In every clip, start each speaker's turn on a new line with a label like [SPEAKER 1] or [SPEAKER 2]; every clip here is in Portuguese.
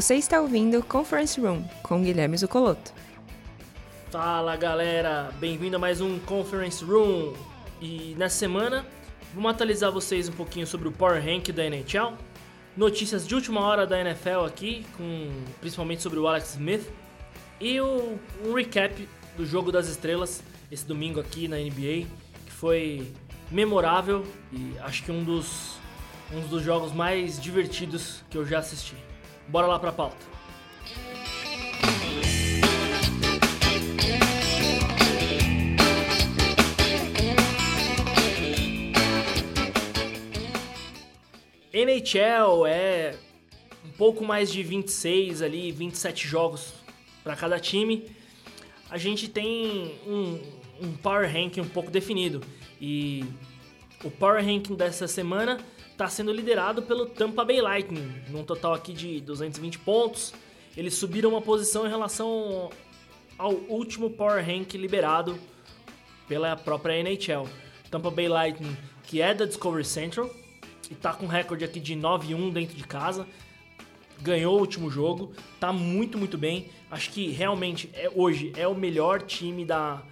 [SPEAKER 1] Você está ouvindo Conference Room com Guilherme Zucoloto.
[SPEAKER 2] Fala galera, bem-vindo a mais um Conference Room. E nessa semana vamos atualizar vocês um pouquinho sobre o Power Rank da NHL, notícias de última hora da NFL aqui, com principalmente sobre o Alex Smith e o, um recap do jogo das estrelas esse domingo aqui na NBA, que foi memorável e acho que um dos um dos jogos mais divertidos que eu já assisti. Bora lá pra pauta. NHL é um pouco mais de 26 ali, 27 jogos para cada time. A gente tem um, um power ranking um pouco definido e o power ranking dessa semana está sendo liderado pelo Tampa Bay Lightning, num total aqui de 220 pontos. Eles subiram uma posição em relação ao último Power Rank liberado pela própria NHL. Tampa Bay Lightning, que é da Discovery Central, e tá com recorde aqui de 9-1 dentro de casa. Ganhou o último jogo, tá muito, muito bem. Acho que realmente é, hoje é o melhor time da,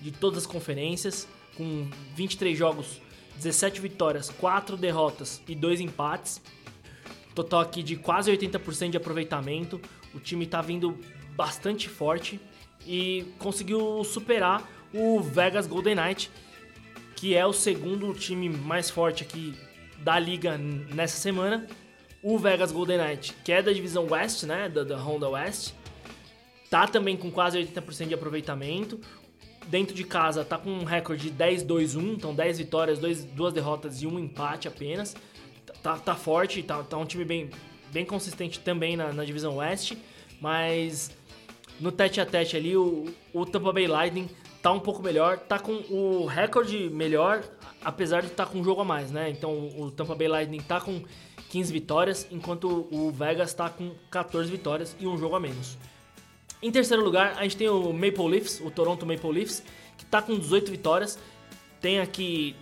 [SPEAKER 2] de todas as conferências, com 23 jogos 17 vitórias, 4 derrotas e 2 empates. Total aqui de quase 80% de aproveitamento. O time está vindo bastante forte e conseguiu superar o Vegas Golden Knight, que é o segundo time mais forte aqui da liga nessa semana. O Vegas Golden Knight, que é da divisão West, né, da, da Honda West, tá também com quase 80% de aproveitamento dentro de casa tá com um recorde de 10-2-1, então 10 vitórias, 2, 2 derrotas e um empate apenas. Tá, tá forte, tá, tá um time bem, bem consistente também na, na divisão oeste, mas no tete a tete ali o, o Tampa Bay Lightning tá um pouco melhor, tá com o recorde melhor, apesar de estar tá com um jogo a mais, né? Então o Tampa Bay Lightning tá com 15 vitórias, enquanto o Vegas tá com 14 vitórias e um jogo a menos. Em terceiro lugar, a gente tem o Maple Leafs, o Toronto Maple Leafs, que está com 18 vitórias. Tem aqui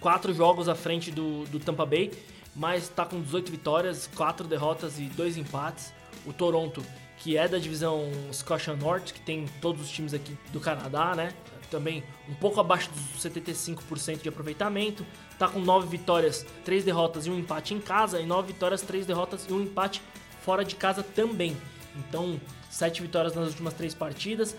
[SPEAKER 2] quatro jogos à frente do, do Tampa Bay, mas está com 18 vitórias, 4 derrotas e 2 empates. O Toronto, que é da divisão Scotia North, que tem todos os times aqui do Canadá, né? Também um pouco abaixo dos 75% de aproveitamento. Está com 9 vitórias, 3 derrotas e um empate em casa, e 9 vitórias, 3 derrotas e um empate fora de casa também. Então, sete vitórias nas últimas três partidas.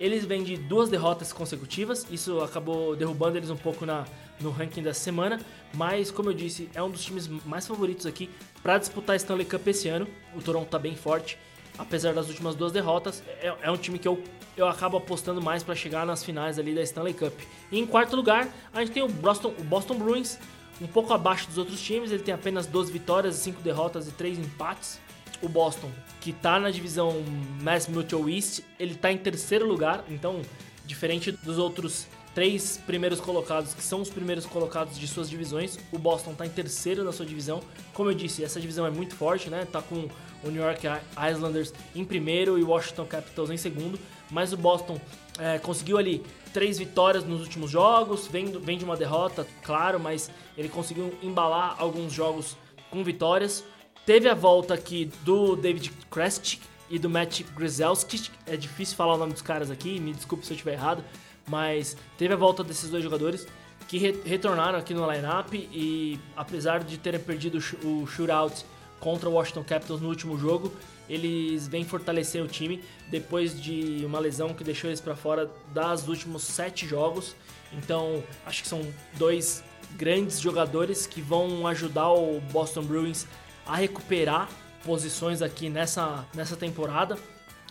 [SPEAKER 2] Eles vêm de duas derrotas consecutivas, isso acabou derrubando eles um pouco na, no ranking da semana, mas como eu disse, é um dos times mais favoritos aqui para disputar a Stanley Cup esse ano. O Toronto está bem forte, apesar das últimas duas derrotas, é, é um time que eu, eu acabo apostando mais para chegar nas finais ali da Stanley Cup. E em quarto lugar, a gente tem o Boston, o Boston Bruins, um pouco abaixo dos outros times, ele tem apenas 12 vitórias, 5 derrotas e 3 empates o Boston, que tá na divisão Mass Mutual East, ele tá em terceiro lugar, então, diferente dos outros três primeiros colocados, que são os primeiros colocados de suas divisões, o Boston tá em terceiro na sua divisão. Como eu disse, essa divisão é muito forte, né? Tá com o New York Islanders em primeiro e o Washington Capitals em segundo, mas o Boston é, conseguiu ali três vitórias nos últimos jogos, vem, vem de uma derrota, claro, mas ele conseguiu embalar alguns jogos com vitórias. Teve a volta aqui do David Krestic e do Matt Grzelski. É difícil falar o nome dos caras aqui, me desculpe se eu estiver errado. Mas teve a volta desses dois jogadores que re retornaram aqui no lineup e apesar de terem perdido o shootout contra o Washington Capitals no último jogo, eles vêm fortalecer o time depois de uma lesão que deixou eles para fora das últimos sete jogos. Então acho que são dois grandes jogadores que vão ajudar o Boston Bruins a recuperar posições aqui nessa, nessa temporada.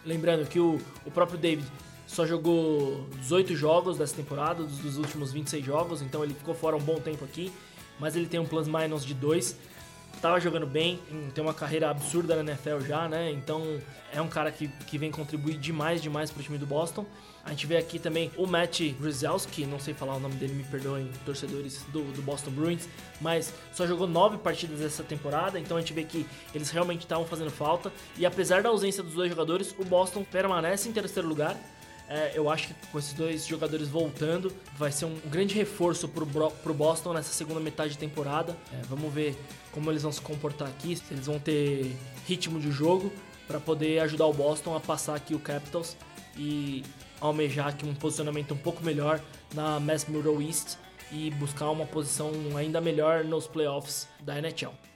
[SPEAKER 2] Lembrando que o, o próprio David só jogou 18 jogos dessa temporada, dos, dos, últimos 26 jogos, então ele ficou fora um bom tempo aqui, mas ele tem um plus minus de 2 tava jogando bem, tem uma carreira absurda na NFL já, né? Então é um cara que, que vem contribuir demais, demais pro time do Boston. A gente vê aqui também o Matt Grzelski, não sei falar o nome dele, me perdoem, torcedores do, do Boston Bruins, mas só jogou nove partidas essa temporada, então a gente vê que eles realmente estavam fazendo falta. E apesar da ausência dos dois jogadores, o Boston permanece em terceiro lugar. É, eu acho que com esses dois jogadores voltando, vai ser um grande reforço pro, pro Boston nessa segunda metade de temporada. É, vamos ver como eles vão se comportar aqui, se eles vão ter ritmo de jogo para poder ajudar o Boston a passar aqui o Capitals e almejar aqui um posicionamento um pouco melhor na Mass Mural East e buscar uma posição ainda melhor nos playoffs da NHL.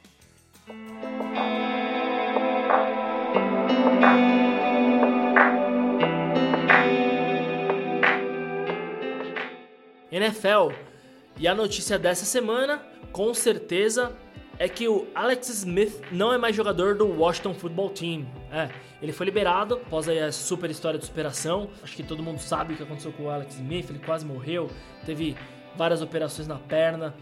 [SPEAKER 2] NFL. E a notícia dessa semana, com certeza, é que o Alex Smith não é mais jogador do Washington Football Team. É, ele foi liberado após a super história de superação. Acho que todo mundo sabe o que aconteceu com o Alex Smith. Ele quase morreu, teve várias operações na perna,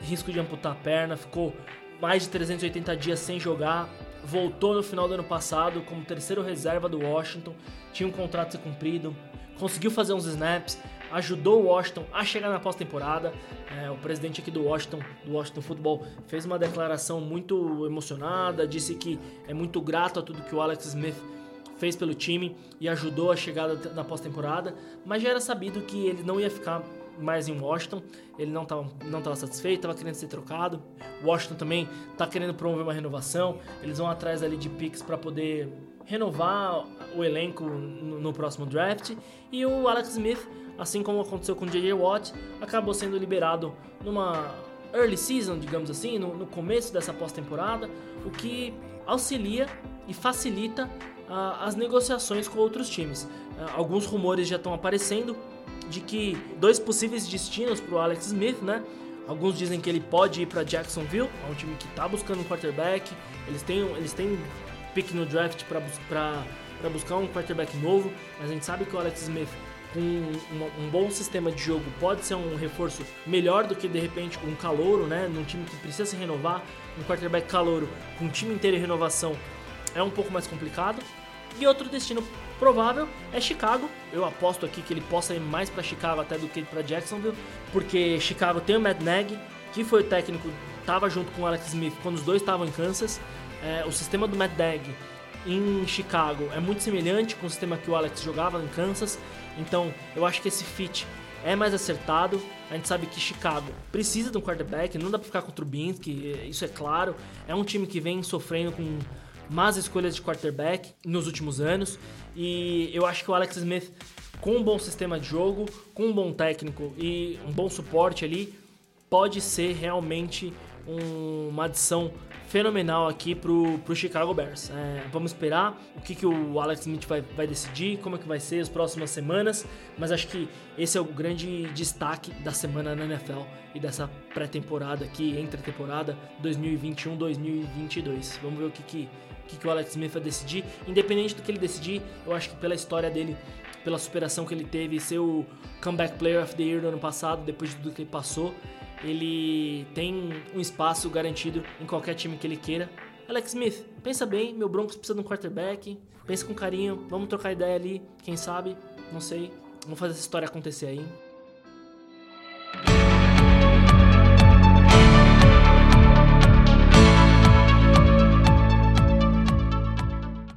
[SPEAKER 2] risco de amputar a perna, ficou mais de 380 dias sem jogar. Voltou no final do ano passado como terceiro reserva do Washington, tinha um contrato ser cumprido, conseguiu fazer uns snaps, ajudou o Washington a chegar na pós-temporada. É, o presidente aqui do Washington, do Washington Football, fez uma declaração muito emocionada, disse que é muito grato a tudo que o Alex Smith fez pelo time e ajudou a chegada na pós-temporada, mas já era sabido que ele não ia ficar mais em Washington, ele não estava não tava satisfeito, estava querendo ser trocado. Washington também está querendo promover uma renovação, eles vão atrás ali de picks para poder renovar o elenco no, no próximo draft e o Alex Smith assim como aconteceu com J.J. Watt, acabou sendo liberado numa early season, digamos assim, no, no começo dessa pós-temporada, o que auxilia e facilita uh, as negociações com outros times. Uh, alguns rumores já estão aparecendo de que dois possíveis destinos para o Alex Smith, né? Alguns dizem que ele pode ir para Jacksonville, é um time que está buscando um quarterback. Eles têm, eles têm pick no draft para buscar um quarterback novo, mas a gente sabe que o Alex Smith com um, um, bom sistema de jogo pode ser um reforço melhor do que de repente um calouro, né? Num time que precisa se renovar, um quarterback calouro com um time inteiro em renovação é um pouco mais complicado. E outro destino provável é Chicago. Eu aposto aqui que ele possa ir mais para Chicago até do que para Jacksonville, porque Chicago tem o Matt Nagy, que foi o técnico, estava junto com o Alex Smith quando os dois estavam em Kansas. É, o sistema do Matt Nagy em Chicago é muito semelhante com o sistema que o Alex jogava em Kansas. Então, eu acho que esse fit é mais acertado. A gente sabe que Chicago precisa de um quarterback, não dá para ficar com o Trubinsky, isso é claro. É um time que vem sofrendo com más escolhas de quarterback nos últimos anos. E eu acho que o Alex Smith, com um bom sistema de jogo, com um bom técnico e um bom suporte ali, pode ser realmente um, uma adição fenomenal aqui pro, pro Chicago Bears. É, vamos esperar o que, que o Alex Smith vai, vai decidir, como é que vai ser as próximas semanas, mas acho que esse é o grande destaque da semana na NFL e dessa pré-temporada aqui, entre temporada 2021-2022. Vamos ver o que, que, que, que o Alex Smith vai decidir. Independente do que ele decidir, eu acho que pela história dele, pela superação que ele teve, ser o Comeback Player of the Year do ano passado, depois de tudo que ele passou, ele tem um espaço garantido em qualquer time que ele queira. Alex Smith, pensa bem, meu Broncos precisa de um quarterback, pensa com carinho, vamos trocar ideia ali, quem sabe, não sei, vamos fazer essa história acontecer aí.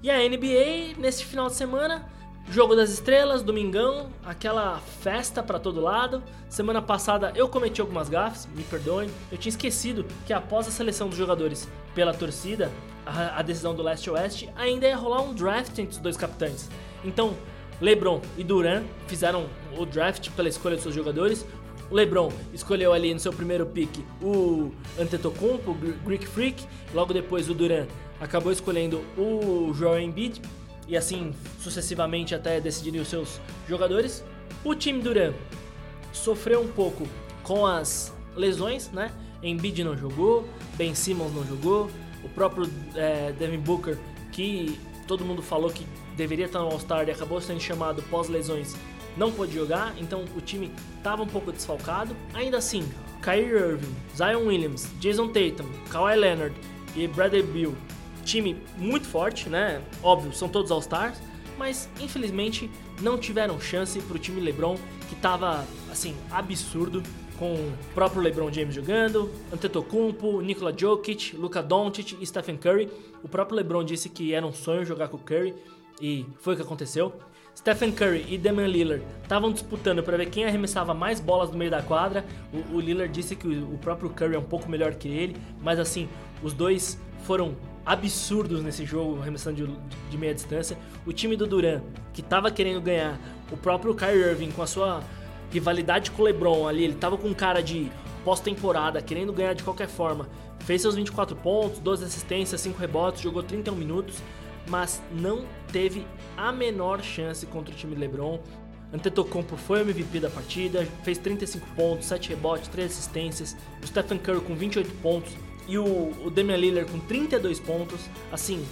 [SPEAKER 2] E a NBA, nesse final de semana, Jogo das Estrelas, domingão, aquela festa para todo lado. Semana passada eu cometi algumas gafes, me perdoem. Eu tinha esquecido que após a seleção dos jogadores pela torcida, a, a decisão do leste-oeste, ainda ia rolar um draft entre os dois capitães. Então, LeBron e Duran fizeram o draft pela escolha dos seus jogadores. O LeBron escolheu ali no seu primeiro pick o Antetokounmpo, o Greek Freak. Logo depois o Duran acabou escolhendo o Joel Embiid e assim sucessivamente até decidirem os seus jogadores. O time Duran sofreu um pouco com as lesões, né? Embiid não jogou, Ben Simmons não jogou, o próprio é, Devin Booker, que todo mundo falou que deveria estar no All-Star e acabou sendo chamado pós-lesões, não pôde jogar, então o time estava um pouco desfalcado. Ainda assim, Kyrie Irving, Zion Williams, Jason Tatum, Kawhi Leonard e Bradley Beal time muito forte, né? Óbvio, são todos All-Stars, mas infelizmente não tiveram chance pro time LeBron, que tava assim, absurdo com o próprio LeBron James jogando, Antetokounmpo, Nikola Jokic, Luka Doncic e Stephen Curry. O próprio LeBron disse que era um sonho jogar com o Curry e foi o que aconteceu. Stephen Curry e Damian Lillard estavam disputando para ver quem arremessava mais bolas no meio da quadra. O, o Lillard disse que o, o, próprio Curry é um pouco melhor que ele, mas assim, os dois foram absurdos nesse jogo, arremessando de, de meia distância. O time do Duran, que estava querendo ganhar, o próprio Kyrie Irving com a sua rivalidade com o LeBron ali, ele estava com cara de pós-temporada, querendo ganhar de qualquer forma. Fez seus 24 pontos, 12 assistências, 5 rebotes, jogou 31 minutos mas não teve a menor chance contra o time de LeBron. Antetokounmpo foi o MVP da partida, fez 35 pontos, 7 rebotes, 3 assistências. O Stephen Curry com 28 pontos e o, o Damian Lillard com 32 pontos. Assim,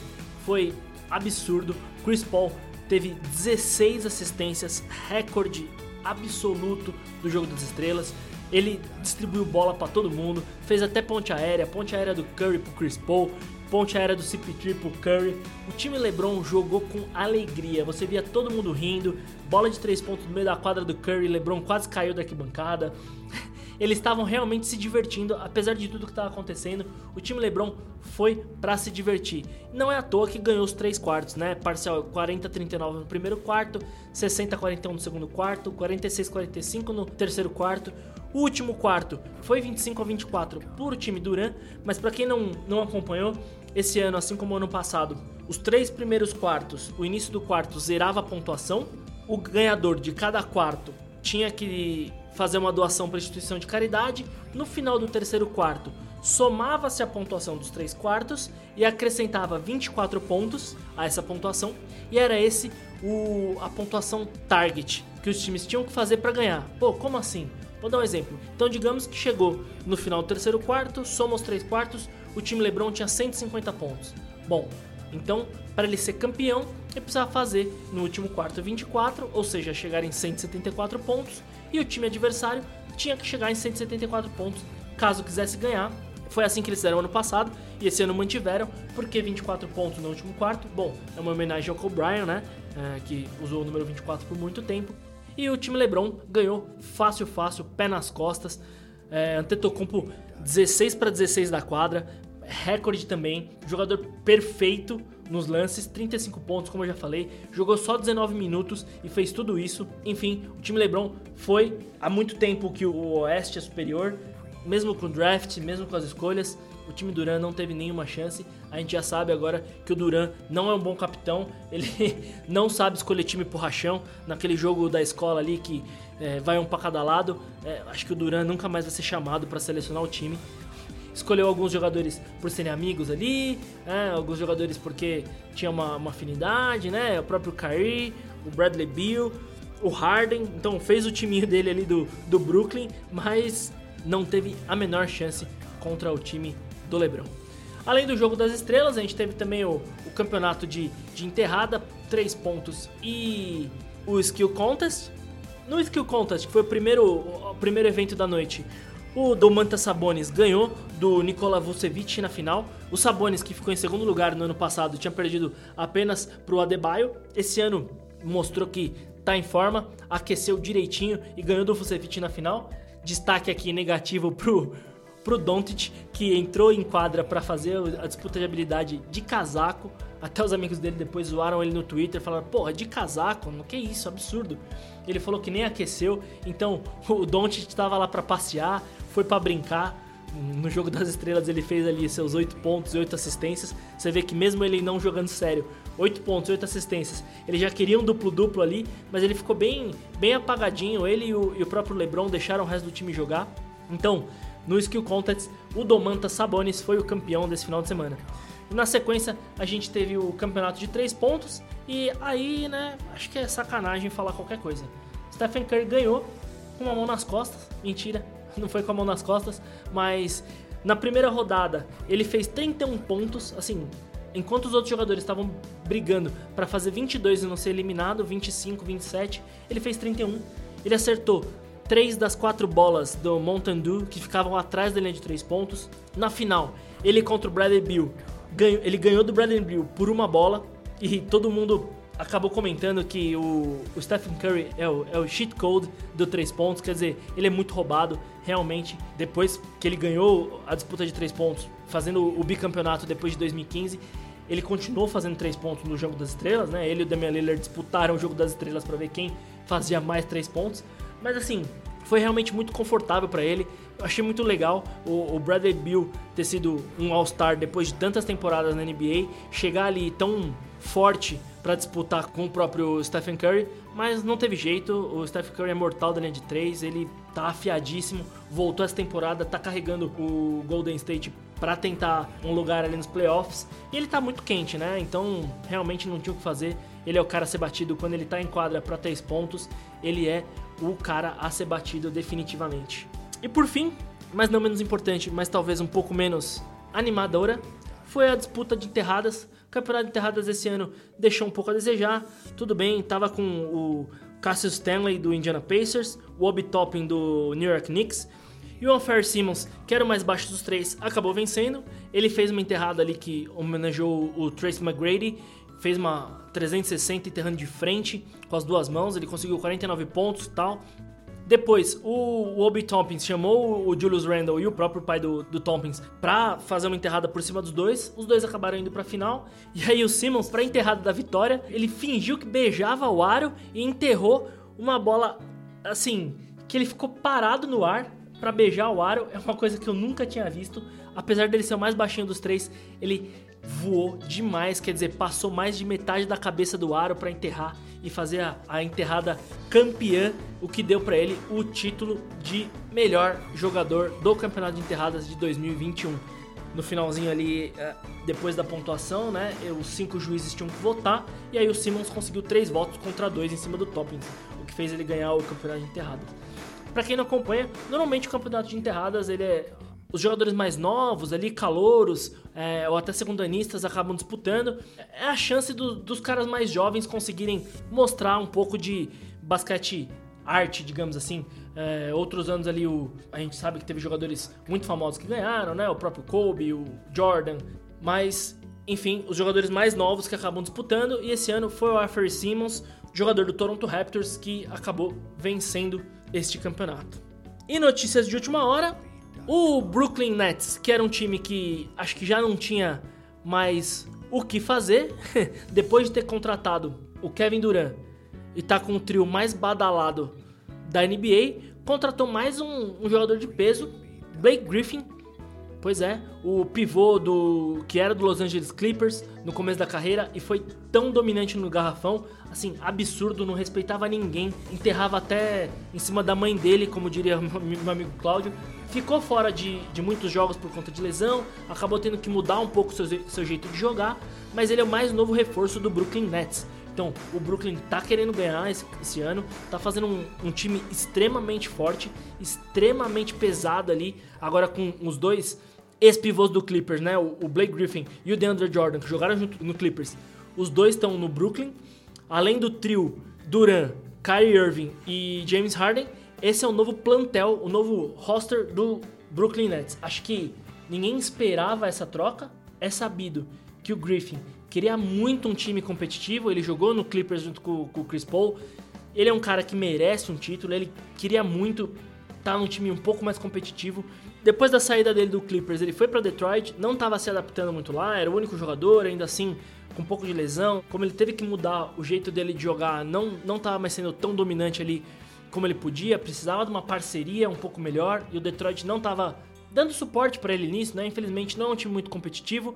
[SPEAKER 2] foi absurdo. Chris Paul teve 16 assistências, recorde absoluto do jogo das estrelas. Ele distribuiu bola para todo mundo, fez até ponte aérea, ponte aérea do Curry pro Chris Paul, ponte aérea do CP3 pro Curry. O time LeBron jogou com alegria. Você via todo mundo rindo. Bola de três pontos no meio da quadra do Curry. LeBron quase caiu da arquibancada. Eles estavam realmente se divertindo, apesar de tudo que estava acontecendo. O time LeBron foi para se divertir. Não é à toa que ganhou os três quartos, né? Parcial 40-39 no primeiro quarto, 60-41 no segundo quarto, 46-45 no terceiro quarto. O último quarto foi 25 a 24 por time Duran, mas para quem não, não acompanhou, esse ano, assim como o ano passado, os três primeiros quartos, o início do quarto zerava a pontuação, o ganhador de cada quarto tinha que fazer uma doação para instituição de caridade, no final do terceiro quarto somava-se a pontuação dos três quartos e acrescentava 24 pontos a essa pontuação e era esse o, a pontuação target que os times tinham que fazer para ganhar. Pô, como assim? Vou dar um exemplo. Então, digamos que chegou no final do terceiro quarto, soma os três quartos, o time LeBron tinha 150 pontos. Bom, então, para ele ser campeão, ele precisava fazer no último quarto 24, ou seja, chegar em 174 pontos, e o time adversário tinha que chegar em 174 pontos caso quisesse ganhar. Foi assim que eles fizeram ano passado, e esse ano mantiveram, porque 24 pontos no último quarto, bom, é uma homenagem ao Bryant, né, é, que usou o número 24 por muito tempo, e o time LeBron ganhou fácil, fácil, pé nas costas. É, Antetokounmpo 16 para 16 da quadra, recorde também, jogador perfeito nos lances, 35 pontos, como eu já falei, jogou só 19 minutos e fez tudo isso. Enfim, o time LeBron foi há muito tempo que o Oeste é superior, mesmo com o draft, mesmo com as escolhas, o time Duran não teve nenhuma chance. A gente já sabe agora que o Duran não é um bom capitão, ele não sabe escolher time por rachão. Naquele jogo da escola ali que é, vai um para cada lado, é, acho que o Duran nunca mais vai ser chamado para selecionar o time. Escolheu alguns jogadores por serem amigos ali, é, alguns jogadores porque tinha uma, uma, afinidade, né? O próprio Kyrie, o Bradley Beal, o Harden. Então fez o timinho dele ali do, do Brooklyn, mas não teve a menor chance contra o time do LeBron. Além do jogo das estrelas, a gente teve também o, o campeonato de, de enterrada, 3 pontos e o Skill Contest. No Skill Contest, que foi o primeiro, o primeiro evento da noite, o Domantas Sabonis ganhou do Nikola Vucevic na final. O Sabonis, que ficou em segundo lugar no ano passado, tinha perdido apenas para o Adebayo. Esse ano mostrou que está em forma, aqueceu direitinho e ganhou do Vucevic na final. Destaque aqui negativo pro pro Doncic, que entrou em quadra para fazer a disputa de habilidade de casaco. Até os amigos dele depois zoaram ele no Twitter, falaram: "Porra, de casaco? Que isso, absurdo". Ele falou que nem aqueceu, então o Doncic estava lá para passear, foi para brincar. No jogo das estrelas ele fez ali seus 8 pontos e 8 assistências. Você vê que mesmo ele não jogando sério, 8 pontos, 8 assistências, ele já queria um duplo-duplo ali, mas ele ficou bem, bem apagadinho. Ele e o, e o próprio LeBron deixaram o resto do time jogar. Então, no Skill Contest, o Domantas Sabonis foi o campeão desse final de semana. Na sequência, a gente teve o campeonato de 3 pontos e aí, né, acho que é sacanagem falar qualquer coisa. Stephen Curry ganhou com uma mão nas costas. Mentira, não foi com a mão nas costas, mas na primeira rodada ele fez 31 pontos, assim, enquanto os outros jogadores estavam brigando para fazer 22 e não ser eliminado, 25, 27, ele fez 31. Ele acertou três das quatro bolas do Mountain Dew que ficavam atrás da linha de três pontos. Na final, ele contra o Bradley Bill, ganhou, ele ganhou do Bradley Bill por uma bola e todo mundo acabou comentando que o, o Stephen Curry é o, é o cheat code do três pontos, quer dizer, ele é muito roubado, realmente. Depois que ele ganhou a disputa de três pontos, fazendo o bicampeonato depois de 2015, ele continuou fazendo três pontos no jogo das estrelas, né? Ele e o Damian Lillard disputaram o jogo das estrelas para ver quem fazia mais três pontos. Mas assim, foi realmente muito confortável para ele. Eu achei muito legal o, o Bradley Bill ter sido um All-Star depois de tantas temporadas na NBA, chegar ali tão forte para disputar com o próprio Stephen Curry, mas não teve jeito. O Stephen Curry é mortal da linha de três, ele tá afiadíssimo, voltou essa temporada, tá carregando o Golden State para tentar um lugar ali nos playoffs. E ele tá muito quente, né? Então realmente não tinha o que fazer. Ele é o cara a ser batido quando ele tá em quadra para três pontos. Ele é o cara a ser batido definitivamente. E por fim, mas não menos importante, mas talvez um pouco menos animadora, foi a disputa de enterradas. O campeonato de enterradas esse ano deixou um pouco a desejar. Tudo bem, tava com o Cassius Stanley do Indiana Pacers, o Obi Toppin do New York Knicks e o Unfair Simmons, que era o mais baixo dos três, acabou vencendo. Ele fez uma enterrada ali que homenageou o Trace McGrady, fez uma 360 enterrando de frente com as duas mãos, ele conseguiu 49 pontos tal. Depois, o, Obi Tompkins chamou o Julius Randle e o próprio pai do, do Tompkins pra fazer uma enterrada por cima dos dois. Os dois acabaram indo pra final. E aí o Simmons, pra enterrada da vitória, ele fingiu que beijava o aro e enterrou uma bola assim, que ele ficou parado no ar para beijar o aro. É uma coisa que eu nunca tinha visto. Apesar dele ser o mais baixinho dos três, ele voou demais, quer dizer, passou mais de metade da cabeça do aro para enterrar e fazer a, a, enterrada campeã, o que deu para ele o título de melhor jogador do Campeonato de Enterradas de 2021. No finalzinho ali, é, depois da pontuação, né, os cinco juízes tinham que votar e aí o Simmons conseguiu três votos contra dois em cima do Toppings, o que fez ele ganhar o Campeonato de Enterradas. Para quem não acompanha, normalmente o Campeonato de Enterradas ele é os jogadores mais novos ali, calouros é, ou até segundanistas acabam disputando. É a chance do, dos caras mais jovens conseguirem mostrar um pouco de basquete arte, digamos assim. É, outros anos ali, o, a gente sabe que teve jogadores muito famosos que ganharam, né? O próprio Kobe, o Jordan. Mas, enfim, os jogadores mais novos que acabam disputando. E esse ano foi o Arthur Simmons, jogador do Toronto Raptors, que acabou vencendo este campeonato. E notícias de última hora, o Brooklyn Nets, que era um time que acho que já não tinha mais o que fazer, depois de ter contratado o Kevin Durant e tá com o trio mais badalado da NBA, contratou mais um, um jogador de peso, Blake Griffin. Pois é, o pivô do que era do Los Angeles Clippers no começo da carreira e foi tão dominante no garrafão, assim, absurdo, não respeitava ninguém, enterrava até em cima da mãe dele, como diria meu amigo Cláudio ficou fora de, de muitos jogos por conta de lesão, acabou tendo que mudar um pouco seu, seu jeito de jogar, mas ele é o mais novo reforço do Brooklyn Nets. Então, o Brooklyn tá querendo ganhar esse, esse ano, tá fazendo um, um, time extremamente forte, extremamente pesado ali, agora com os dois ex-pivôs do Clippers, né? O, o, Blake Griffin e o DeAndre Jordan, que jogaram junto no Clippers. Os dois estão no Brooklyn, além do trio Duran, Kyrie Irving e James Harden, esse é o novo plantel, o novo roster do Brooklyn Nets. Acho que ninguém esperava essa troca. É sabido que o Griffin queria muito um time competitivo. Ele jogou no Clippers junto com, com o Chris Paul. Ele é um cara que merece um título. Ele queria muito estar tá num time um pouco mais competitivo. Depois da saída dele do Clippers, ele foi para Detroit. Não estava se adaptando muito lá. Era o único jogador, ainda assim com um pouco de lesão. Como ele teve que mudar o jeito dele de jogar, não não estava mais sendo tão dominante ali como ele podia, precisava de uma parceria um pouco melhor e o Detroit não estava dando suporte para ele nisso, né? Infelizmente não é um time muito competitivo.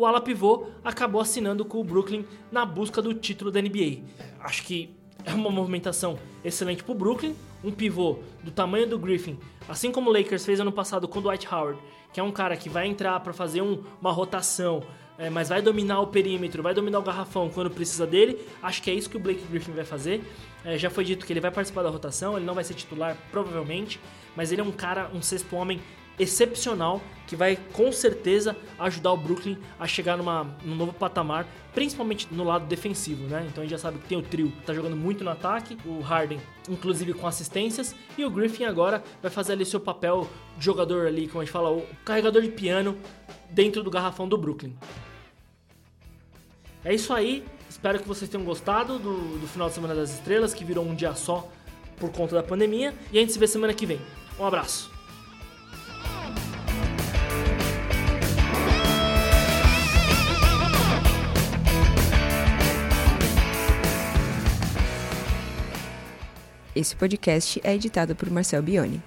[SPEAKER 2] O ala pivô acabou assinando com o Brooklyn na busca do título da NBA. Acho que é uma movimentação excelente para o Brooklyn, um pivô do tamanho do Griffin, assim como o Lakers fez ano passado com o Dwight Howard, que é um cara que vai entrar para fazer um, uma rotação, é, mas vai dominar o perímetro, vai dominar o garrafão quando precisa dele. Acho que é isso que o Blake Griffin vai fazer. É, já foi dito que ele vai participar da rotação, ele não vai ser titular provavelmente, mas ele é um cara, um sexto homem excepcional que vai com certeza ajudar o Brooklyn a chegar numa, num novo patamar, principalmente no lado defensivo, né? Então a gente já sabe que tem o trio tá jogando muito no ataque, o Harden, inclusive com assistências, e o Griffin agora vai fazer ali seu papel de jogador ali, como a gente fala, o carregador de piano dentro do garrafão do Brooklyn. É isso aí. Espero que vocês tenham gostado do, do final de Semana das Estrelas, que virou um dia só por conta da pandemia. E a gente se vê semana que vem. Um abraço.
[SPEAKER 1] Esse podcast é editado por Marcel Bione.